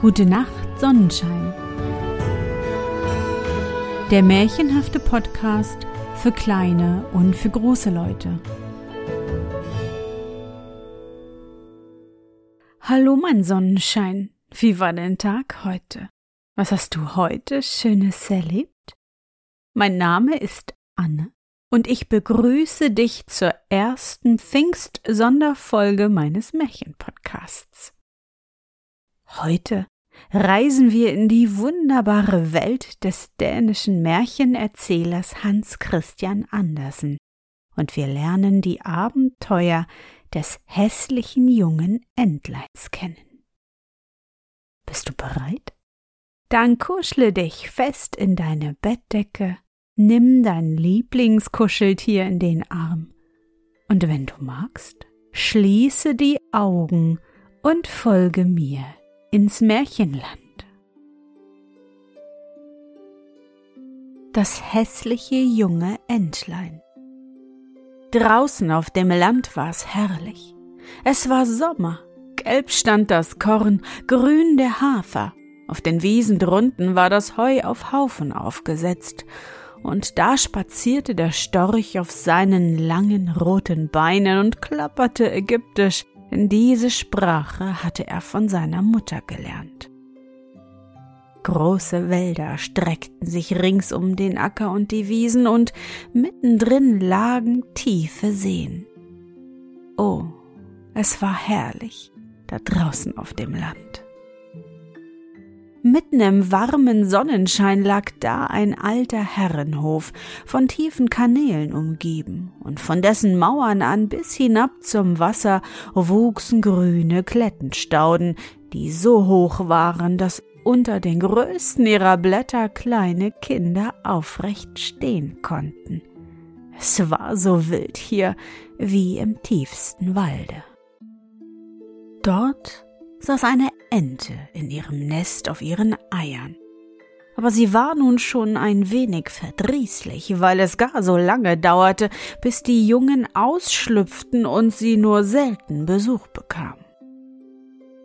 Gute Nacht, Sonnenschein. Der märchenhafte Podcast für kleine und für große Leute. Hallo, mein Sonnenschein. Wie war dein Tag heute? Was hast du heute Schönes erlebt? Mein Name ist Anne und ich begrüße dich zur ersten Pfingst-Sonderfolge meines Märchenpodcasts. Heute reisen wir in die wunderbare Welt des dänischen Märchenerzählers Hans Christian Andersen und wir lernen die Abenteuer des hässlichen jungen Entleins kennen. Bist du bereit? Dann kuschle dich fest in deine Bettdecke Nimm dein Lieblingskuscheltier in den Arm und wenn du magst, schließe die Augen und folge mir ins Märchenland. Das hässliche junge Entlein. Draußen auf dem Land war's herrlich. Es war Sommer, gelb stand das Korn, grün der Hafer, auf den Wiesen drunten war das Heu auf Haufen aufgesetzt, und da spazierte der Storch auf seinen langen roten Beinen und klapperte ägyptisch, denn diese Sprache hatte er von seiner Mutter gelernt. Große Wälder streckten sich rings um den Acker und die Wiesen, und mittendrin lagen tiefe Seen. Oh, es war herrlich da draußen auf dem Land. Mitten im warmen Sonnenschein lag da ein alter Herrenhof, von tiefen Kanälen umgeben, und von dessen Mauern an bis hinab zum Wasser wuchsen grüne Klettenstauden, die so hoch waren, dass unter den größten ihrer Blätter kleine Kinder aufrecht stehen konnten. Es war so wild hier wie im tiefsten Walde. Dort saß eine Ente in ihrem Nest auf ihren Eiern. Aber sie war nun schon ein wenig verdrießlich, weil es gar so lange dauerte, bis die Jungen ausschlüpften und sie nur selten Besuch bekam.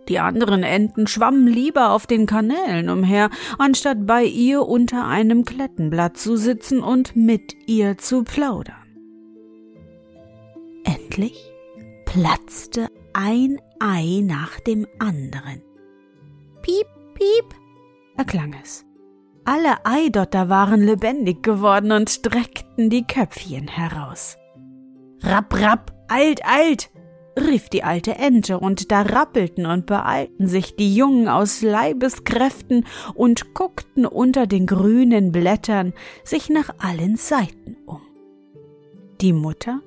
Die anderen Enten schwammen lieber auf den Kanälen umher, anstatt bei ihr unter einem Klettenblatt zu sitzen und mit ihr zu plaudern. Endlich platzte ein Ei nach dem anderen. Piep, piep, erklang es. Alle Eidotter waren lebendig geworden und streckten die Köpfchen heraus. Rapp, rapp, eilt, eilt, rief die alte Ente, und da rappelten und beeilten sich die Jungen aus Leibeskräften und guckten unter den grünen Blättern sich nach allen Seiten um. Die Mutter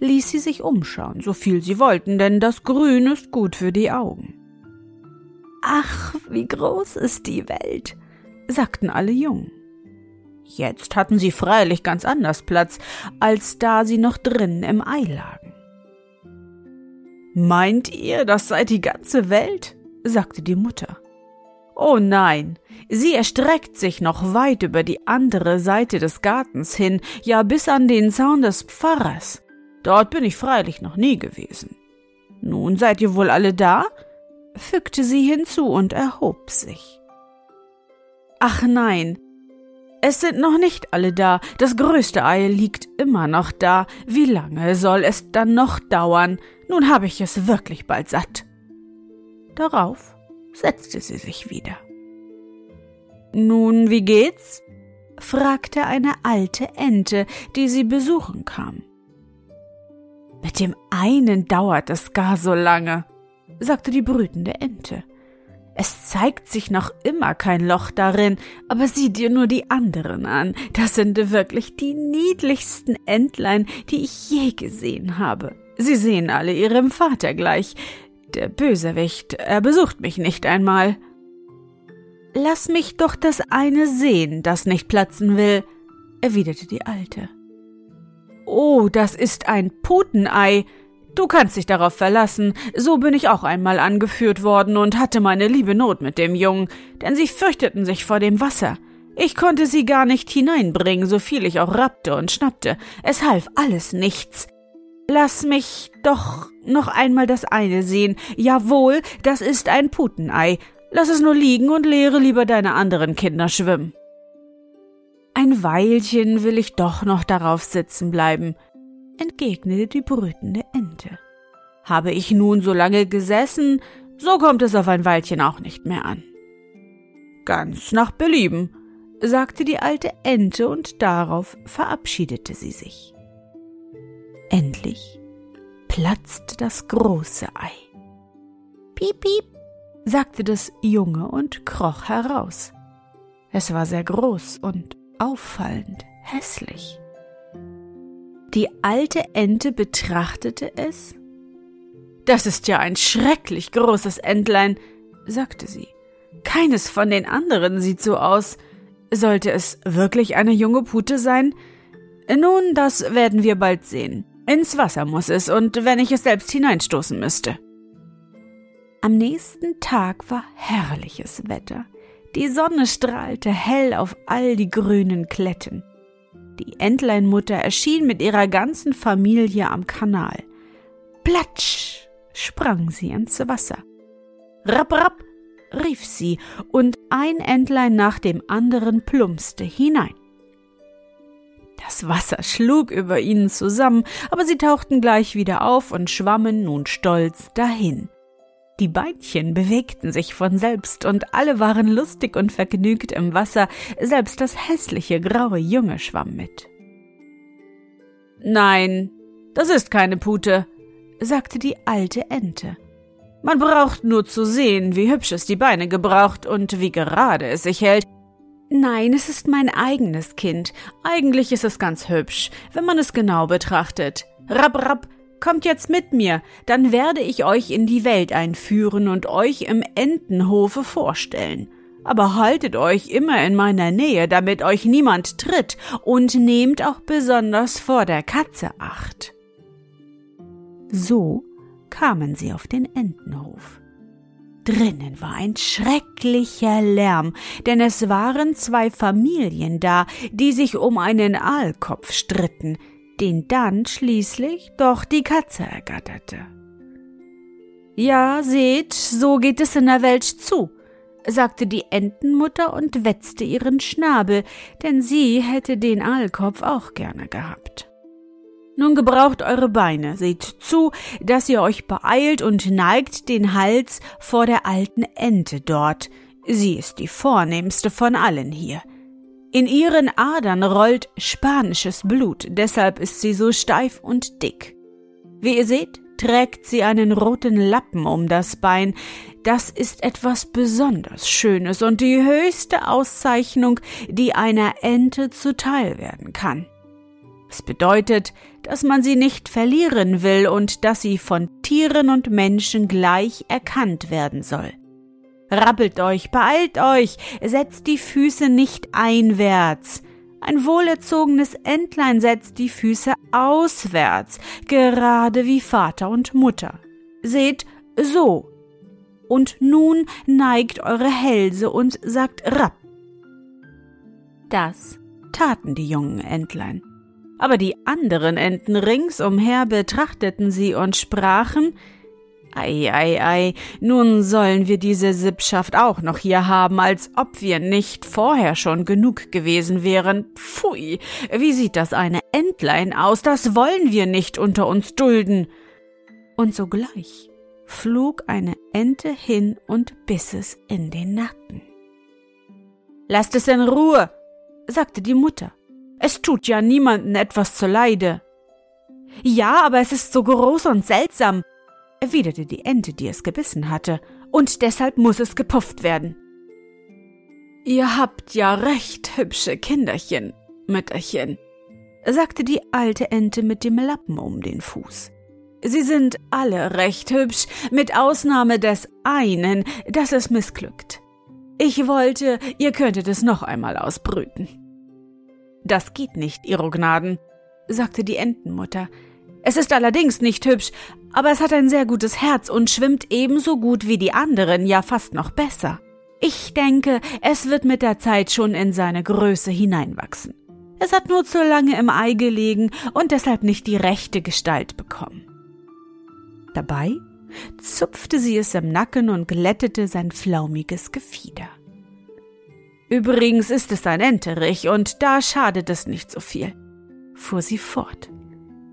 ließ sie sich umschauen, so viel sie wollten, denn das Grün ist gut für die Augen. Ach, wie groß ist die Welt, sagten alle Jungen. Jetzt hatten sie freilich ganz anders Platz, als da sie noch drinnen im Ei lagen. Meint ihr, das sei die ganze Welt? sagte die Mutter. Oh nein, sie erstreckt sich noch weit über die andere Seite des Gartens hin, ja bis an den Zaun des Pfarrers. Dort bin ich freilich noch nie gewesen. Nun seid ihr wohl alle da? Fügte sie hinzu und erhob sich. Ach nein, es sind noch nicht alle da, das größte Ei liegt immer noch da. Wie lange soll es dann noch dauern? Nun habe ich es wirklich bald satt. Darauf setzte sie sich wieder. Nun, wie geht's? fragte eine alte Ente, die sie besuchen kam. Mit dem einen dauert es gar so lange, sagte die brütende Ente. Es zeigt sich noch immer kein Loch darin, aber sieh dir nur die anderen an. Das sind wirklich die niedlichsten Entlein, die ich je gesehen habe. Sie sehen alle ihrem Vater gleich. Der Bösewicht, er besucht mich nicht einmal. Lass mich doch das eine sehen, das nicht platzen will, erwiderte die Alte. Oh, das ist ein Putenei. Du kannst dich darauf verlassen, so bin ich auch einmal angeführt worden und hatte meine liebe Not mit dem Jungen, denn sie fürchteten sich vor dem Wasser. Ich konnte sie gar nicht hineinbringen, so viel ich auch rappte und schnappte. Es half alles nichts. Lass mich doch noch einmal das eine sehen. Jawohl, das ist ein Putenei. Lass es nur liegen und lehre lieber deine anderen Kinder schwimmen. Ein Weilchen will ich doch noch darauf sitzen bleiben, entgegnete die brütende. Habe ich nun so lange gesessen, so kommt es auf ein Weilchen auch nicht mehr an. Ganz nach Belieben, sagte die alte Ente und darauf verabschiedete sie sich. Endlich platzte das große Ei. Piep, piep, sagte das Junge und kroch heraus. Es war sehr groß und auffallend hässlich. Die alte Ente betrachtete es. Das ist ja ein schrecklich großes Entlein, sagte sie. Keines von den anderen sieht so aus. Sollte es wirklich eine junge Pute sein? Nun, das werden wir bald sehen. Ins Wasser muss es, und wenn ich es selbst hineinstoßen müsste. Am nächsten Tag war herrliches Wetter. Die Sonne strahlte hell auf all die grünen Kletten. Die Entleinmutter erschien mit ihrer ganzen Familie am Kanal. Platsch sprang sie ins Wasser. Rapp, rapp rief sie, und ein Entlein nach dem anderen plumpste hinein. Das Wasser schlug über ihnen zusammen, aber sie tauchten gleich wieder auf und schwammen nun stolz dahin. Die Beinchen bewegten sich von selbst und alle waren lustig und vergnügt im Wasser, selbst das hässliche graue Junge schwamm mit. Nein, das ist keine Pute, sagte die alte Ente. Man braucht nur zu sehen, wie hübsch es die Beine gebraucht und wie gerade es sich hält. Nein, es ist mein eigenes Kind. Eigentlich ist es ganz hübsch, wenn man es genau betrachtet. Rapp, rapp, kommt jetzt mit mir, dann werde ich euch in die Welt einführen und euch im Entenhofe vorstellen. Aber haltet euch immer in meiner Nähe, damit euch niemand tritt, und nehmt auch besonders vor der Katze acht. So kamen sie auf den Entenhof. Drinnen war ein schrecklicher Lärm, denn es waren zwei Familien da, die sich um einen Aalkopf stritten, den dann schließlich doch die Katze ergatterte. Ja, seht, so geht es in der Welt zu, sagte die Entenmutter und wetzte ihren Schnabel, denn sie hätte den Aalkopf auch gerne gehabt. Nun gebraucht eure Beine, seht zu, dass ihr euch beeilt und neigt den Hals vor der alten Ente dort. Sie ist die vornehmste von allen hier. In ihren Adern rollt spanisches Blut, deshalb ist sie so steif und dick. Wie ihr seht, trägt sie einen roten Lappen um das Bein. Das ist etwas besonders Schönes und die höchste Auszeichnung, die einer Ente zuteil werden kann. Es bedeutet, dass man sie nicht verlieren will und dass sie von Tieren und Menschen gleich erkannt werden soll. Rappelt euch, beeilt euch, setzt die Füße nicht einwärts. Ein wohlerzogenes Entlein setzt die Füße auswärts, gerade wie Vater und Mutter. Seht, so. Und nun neigt eure Hälse und sagt rapp. Das taten die jungen Entlein aber die anderen Enten ringsumher betrachteten sie und sprachen Ei, ei, ei, nun sollen wir diese Sippschaft auch noch hier haben, als ob wir nicht vorher schon genug gewesen wären. Pfui, wie sieht das eine Entlein aus? Das wollen wir nicht unter uns dulden. Und sogleich flog eine Ente hin und biss es in den Nacken. Lasst es in Ruhe, sagte die Mutter. Es tut ja niemanden etwas zuleide. Ja, aber es ist so groß und seltsam, erwiderte die Ente, die es gebissen hatte, und deshalb muss es gepufft werden. Ihr habt ja recht hübsche Kinderchen, Mütterchen, sagte die alte Ente mit dem Lappen um den Fuß. Sie sind alle recht hübsch, mit Ausnahme des einen, das es missglückt. Ich wollte, ihr könntet es noch einmal ausbrüten. Das geht nicht, Ihro Gnaden, sagte die Entenmutter. Es ist allerdings nicht hübsch, aber es hat ein sehr gutes Herz und schwimmt ebenso gut wie die anderen, ja fast noch besser. Ich denke, es wird mit der Zeit schon in seine Größe hineinwachsen. Es hat nur zu lange im Ei gelegen und deshalb nicht die rechte Gestalt bekommen. Dabei zupfte sie es im Nacken und glättete sein flaumiges Gefieder. Übrigens ist es ein Enterich, und da schadet es nicht so viel, fuhr sie fort.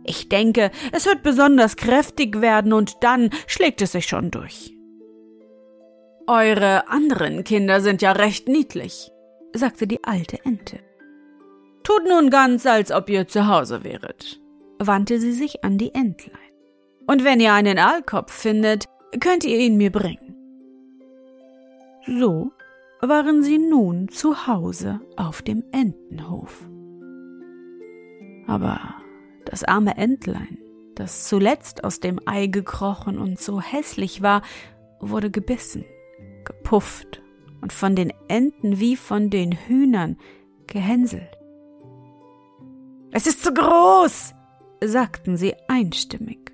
Ich denke, es wird besonders kräftig werden, und dann schlägt es sich schon durch. Eure anderen Kinder sind ja recht niedlich, sagte die alte Ente. Tut nun ganz, als ob ihr zu Hause wäret, wandte sie sich an die Entlein. Und wenn ihr einen Aalkopf findet, könnt ihr ihn mir bringen. So waren sie nun zu Hause auf dem Entenhof. Aber das arme Entlein, das zuletzt aus dem Ei gekrochen und so hässlich war, wurde gebissen, gepufft und von den Enten wie von den Hühnern gehänselt. Es ist zu groß, sagten sie einstimmig.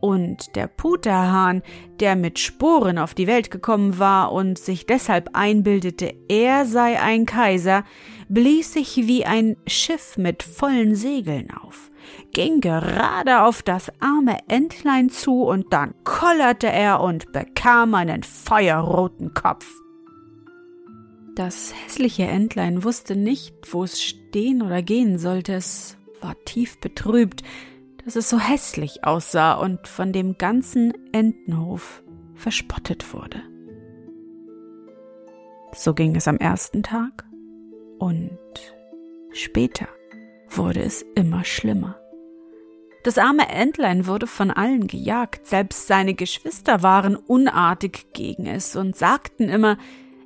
Und der Puterhahn, der mit Sporen auf die Welt gekommen war und sich deshalb einbildete, er sei ein Kaiser, blies sich wie ein Schiff mit vollen Segeln auf, ging gerade auf das arme Entlein zu und dann kollerte er und bekam einen feuerroten Kopf. Das hässliche Entlein wusste nicht, wo es stehen oder gehen sollte. Es war tief betrübt, dass es so hässlich aussah und von dem ganzen Entenhof verspottet wurde. So ging es am ersten Tag und später wurde es immer schlimmer. Das arme Entlein wurde von allen gejagt, selbst seine Geschwister waren unartig gegen es und sagten immer,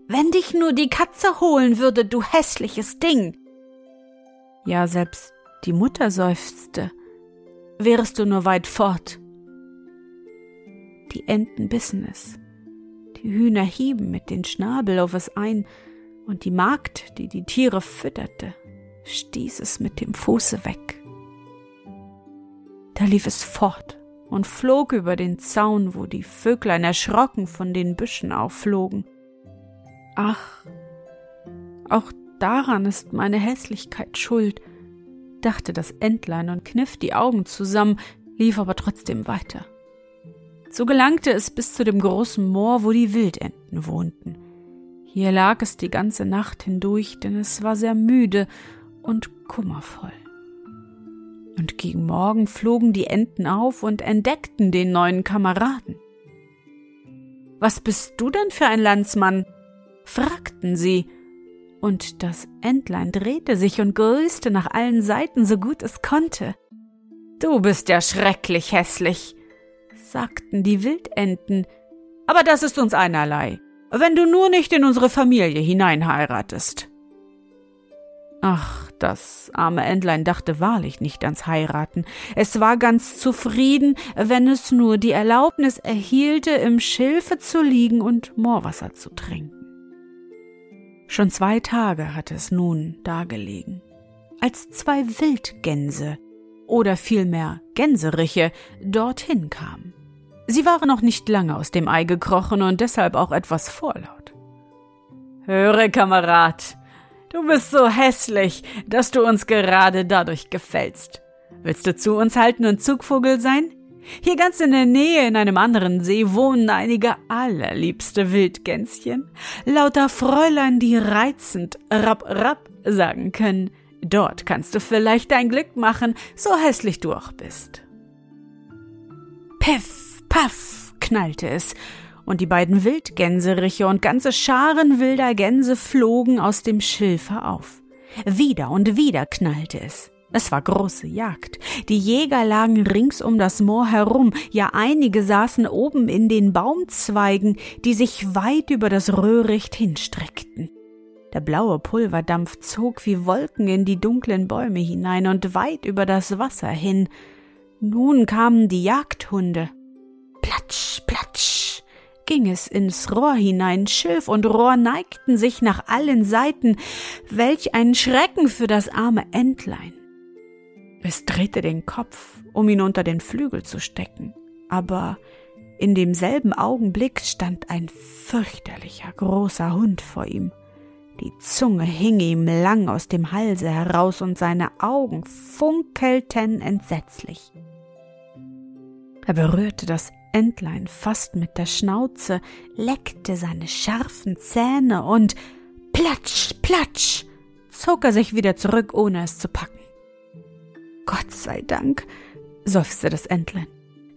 wenn dich nur die Katze holen würde, du hässliches Ding. Ja, selbst die Mutter seufzte wärest du nur weit fort. Die Enten bissen es, die Hühner hieben mit den Schnabel auf es ein, und die Magd, die die Tiere fütterte, stieß es mit dem Fuße weg. Da lief es fort und flog über den Zaun, wo die Vöglein erschrocken von den Büschen aufflogen. Ach, auch daran ist meine Hässlichkeit schuld, dachte das Entlein und kniff die Augen zusammen, lief aber trotzdem weiter. So gelangte es bis zu dem großen Moor, wo die Wildenten wohnten. Hier lag es die ganze Nacht hindurch, denn es war sehr müde und kummervoll. Und gegen Morgen flogen die Enten auf und entdeckten den neuen Kameraden. Was bist du denn für ein Landsmann? fragten sie, und das Entlein drehte sich und grüßte nach allen Seiten so gut es konnte. Du bist ja schrecklich hässlich, sagten die Wildenten, aber das ist uns einerlei, wenn du nur nicht in unsere Familie hineinheiratest. Ach, das arme Entlein dachte wahrlich nicht ans Heiraten. Es war ganz zufrieden, wenn es nur die Erlaubnis erhielte, im Schilfe zu liegen und Moorwasser zu trinken. Schon zwei Tage hatte es nun dagelegen, als zwei Wildgänse oder vielmehr Gänseriche dorthin kamen. Sie waren noch nicht lange aus dem Ei gekrochen und deshalb auch etwas vorlaut. Höre, Kamerad, du bist so hässlich, dass du uns gerade dadurch gefällst. Willst du zu uns halten und Zugvogel sein? Hier ganz in der Nähe in einem anderen See wohnen einige allerliebste Wildgänschen, lauter Fräulein, die reizend rapp rapp sagen können. Dort kannst du vielleicht dein Glück machen, so hässlich du auch bist. Piff, paff, knallte es, und die beiden Wildgänseriche und ganze Scharen wilder Gänse flogen aus dem Schilfe auf. Wieder und wieder knallte es. Es war große Jagd. Die Jäger lagen rings um das Moor herum, ja einige saßen oben in den Baumzweigen, die sich weit über das Röhricht hinstreckten. Der blaue Pulverdampf zog wie Wolken in die dunklen Bäume hinein und weit über das Wasser hin. Nun kamen die Jagdhunde. Platsch, platsch ging es ins Rohr hinein, Schilf und Rohr neigten sich nach allen Seiten. Welch ein Schrecken für das arme Entlein. Es drehte den Kopf, um ihn unter den Flügel zu stecken, aber in demselben Augenblick stand ein fürchterlicher großer Hund vor ihm. Die Zunge hing ihm lang aus dem Halse heraus und seine Augen funkelten entsetzlich. Er berührte das Entlein fast mit der Schnauze, leckte seine scharfen Zähne und platsch, platsch, zog er sich wieder zurück, ohne es zu packen. Gott sei Dank, seufzte das Entlein.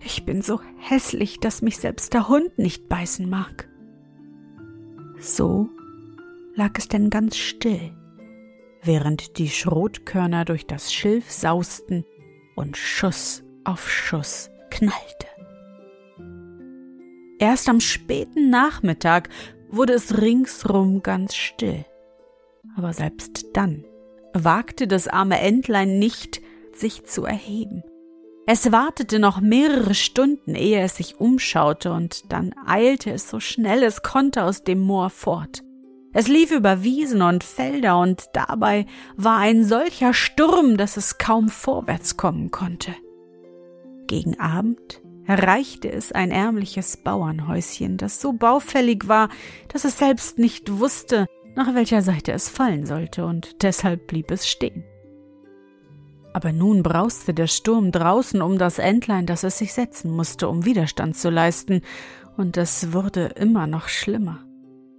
Ich bin so hässlich, dass mich selbst der Hund nicht beißen mag. So lag es denn ganz still, während die Schrotkörner durch das Schilf sausten und Schuss auf Schuss knallte. Erst am späten Nachmittag wurde es ringsrum ganz still. Aber selbst dann wagte das arme Entlein nicht, sich zu erheben. Es wartete noch mehrere Stunden, ehe es sich umschaute, und dann eilte es so schnell es konnte aus dem Moor fort. Es lief über Wiesen und Felder, und dabei war ein solcher Sturm, dass es kaum vorwärts kommen konnte. Gegen Abend erreichte es ein ärmliches Bauernhäuschen, das so baufällig war, dass es selbst nicht wusste, nach welcher Seite es fallen sollte, und deshalb blieb es stehen. Aber nun brauste der Sturm draußen um das Entlein, dass es sich setzen musste, um Widerstand zu leisten, und es wurde immer noch schlimmer.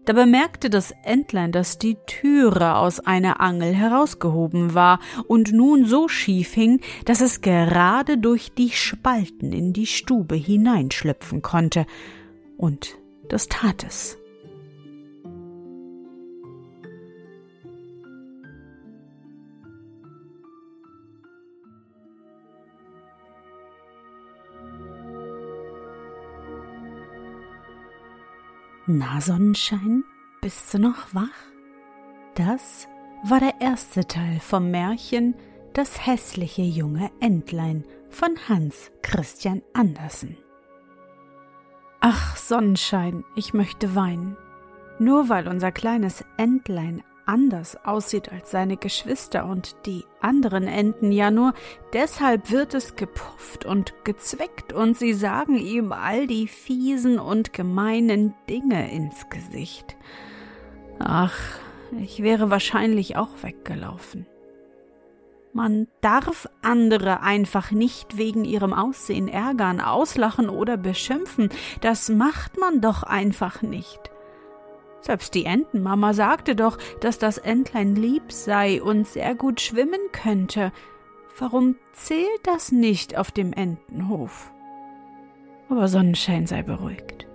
Da bemerkte das Entlein, dass die Türe aus einer Angel herausgehoben war und nun so schief hing, dass es gerade durch die Spalten in die Stube hineinschlüpfen konnte. Und das tat es. Na, Sonnenschein, bist du noch wach? Das war der erste Teil vom Märchen Das hässliche junge Entlein von Hans Christian Andersen. Ach, Sonnenschein, ich möchte weinen. Nur weil unser kleines Entlein anders aussieht als seine Geschwister und die anderen Enten ja nur, deshalb wird es gepufft und gezweckt und sie sagen ihm all die fiesen und gemeinen Dinge ins Gesicht. Ach, ich wäre wahrscheinlich auch weggelaufen. Man darf andere einfach nicht wegen ihrem Aussehen ärgern, auslachen oder beschimpfen, das macht man doch einfach nicht. Selbst die Entenmama sagte doch, dass das Entlein lieb sei und sehr gut schwimmen könnte. Warum zählt das nicht auf dem Entenhof? Aber Sonnenschein sei beruhigt.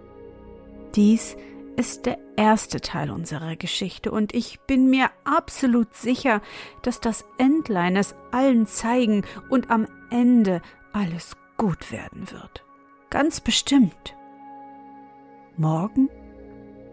Dies ist der erste Teil unserer Geschichte und ich bin mir absolut sicher, dass das Entlein es allen zeigen und am Ende alles gut werden wird. Ganz bestimmt. Morgen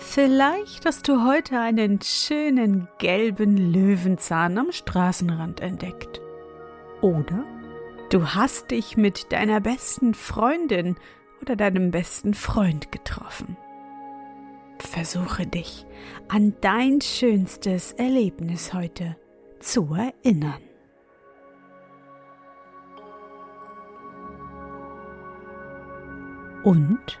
Vielleicht hast du heute einen schönen gelben Löwenzahn am Straßenrand entdeckt. Oder du hast dich mit deiner besten Freundin oder deinem besten Freund getroffen. Versuche dich an dein schönstes Erlebnis heute zu erinnern. Und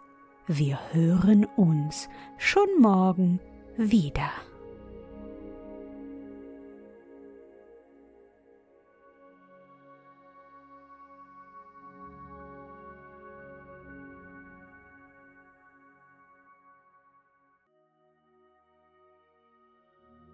Wir hören uns schon morgen wieder.